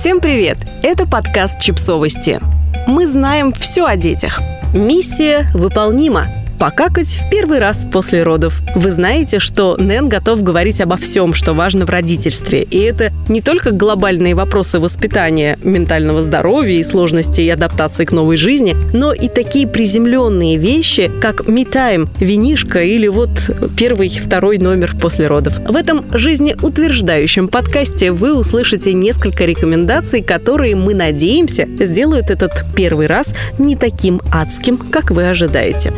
Всем привет! Это подкаст «Чипсовости». Мы знаем все о детях. Миссия выполнима – покакать в первый раз после родов. Вы знаете, что Нэн готов говорить обо всем, что важно в родительстве. И это не только глобальные вопросы воспитания, ментального здоровья и сложностей адаптации к новой жизни, но и такие приземленные вещи, как me-time, винишка или вот первый, второй номер после родов. В этом жизнеутверждающем подкасте вы услышите несколько рекомендаций, которые, мы надеемся, сделают этот первый раз не таким адским, как вы ожидаете.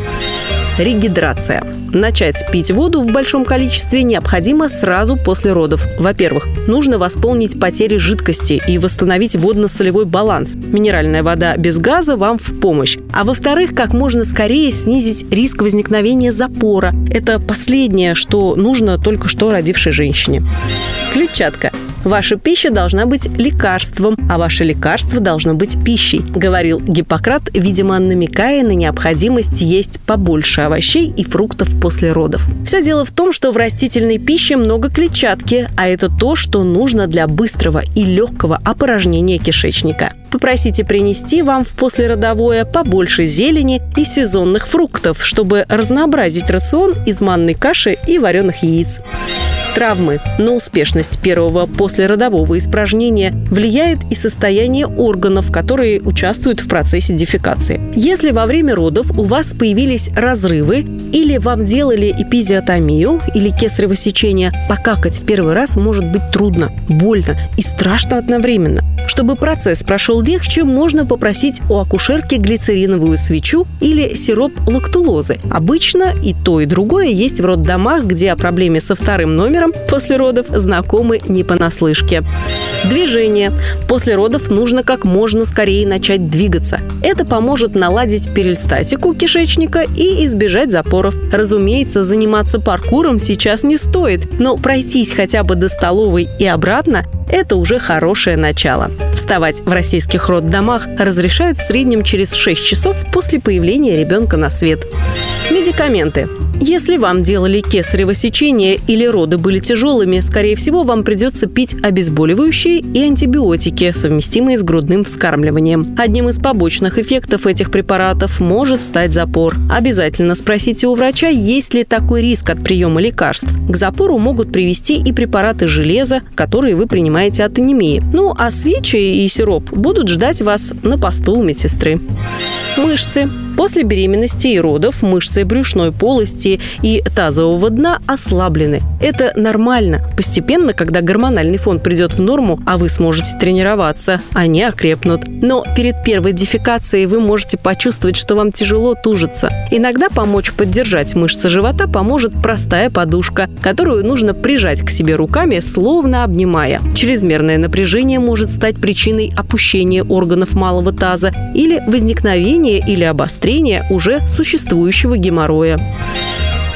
Регидрация. Начать пить воду в большом количестве необходимо сразу после родов. Во-первых, нужно восполнить потери жидкости и восстановить водно-солевой баланс. Минеральная вода без газа вам в помощь. А во-вторых, как можно скорее снизить риск возникновения запора. Это последнее, что нужно только что родившей женщине. Клетчатка. Ваша пища должна быть лекарством, а ваше лекарство должно быть пищей, говорил Гиппократ, видимо, намекая на необходимость есть побольше овощей и фруктов после родов. Все дело в том, что в растительной пище много клетчатки, а это то, что нужно для быстрого и легкого опорожнения кишечника. Попросите принести вам в послеродовое побольше зелени и сезонных фруктов, чтобы разнообразить рацион из манной каши и вареных яиц травмы. На успешность первого послеродового испражнения влияет и состояние органов, которые участвуют в процессе дефекации. Если во время родов у вас появились разрывы или вам делали эпизиотомию или кесарево сечение, покакать в первый раз может быть трудно, больно и страшно одновременно. Чтобы процесс прошел легче, можно попросить у акушерки глицериновую свечу или сироп лактулозы. Обычно и то, и другое есть в роддомах, где о проблеме со вторым номером после родов знакомы не понаслышке. Движение. После родов нужно как можно скорее начать двигаться. Это поможет наладить перистатику кишечника и избежать запоров. Разумеется, заниматься паркуром сейчас не стоит, но пройтись хотя бы до столовой и обратно это уже хорошее начало. Вставать в российских роддомах разрешают в среднем через 6 часов после появления ребенка на свет. Медикаменты. Если вам делали кесарево сечение или роды были тяжелыми, скорее всего, вам придется пить обезболивающие и антибиотики, совместимые с грудным вскармливанием. Одним из побочных эффектов этих препаратов может стать запор. Обязательно спросите у врача, есть ли такой риск от приема лекарств. К запору могут привести и препараты железа, которые вы принимаете от анемии. Ну а свечи и сироп будут ждать вас на посту у медсестры. Мышцы. После беременности и родов мышцы брюшной полости и тазового дна ослаблены. Это нормально. Постепенно, когда гормональный фон придет в норму, а вы сможете тренироваться, они окрепнут. Но перед первой дефекацией вы можете почувствовать, что вам тяжело тужиться. Иногда помочь поддержать мышцы живота поможет простая подушка, которую нужно прижать к себе руками, словно обнимая. Чрезмерное напряжение может стать причиной опущения органов малого таза или возникновения или обострения обострения уже существующего геморроя.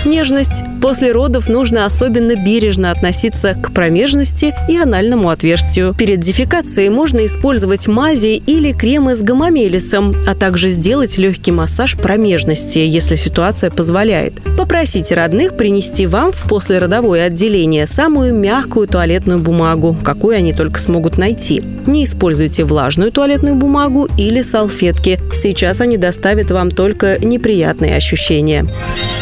Нежность. После родов нужно особенно бережно относиться к промежности и анальному отверстию. Перед дефекацией можно использовать мази или кремы с гомомелисом, а также сделать легкий массаж промежности, если ситуация позволяет. Попросите родных принести вам в послеродовое отделение самую мягкую туалетную бумагу, какую они только смогут найти. Не используйте влажную туалетную бумагу или салфетки. Сейчас они доставят вам только неприятные ощущения.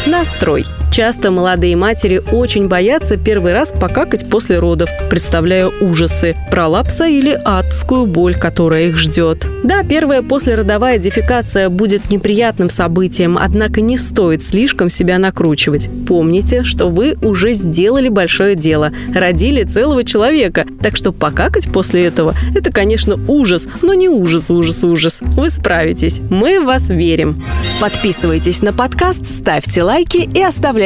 Настрой. Часто молодые матери очень боятся первый раз покакать после родов, представляя ужасы, пролапса или адскую боль, которая их ждет. Да, первая послеродовая дефекация будет неприятным событием, однако не стоит слишком себя накручивать. Помните, что вы уже сделали большое дело, родили целого человека, так что покакать после этого – это, конечно, ужас, но не ужас, ужас, ужас. Вы справитесь. Мы в вас верим. Подписывайтесь на подкаст, ставьте лайки и оставляйте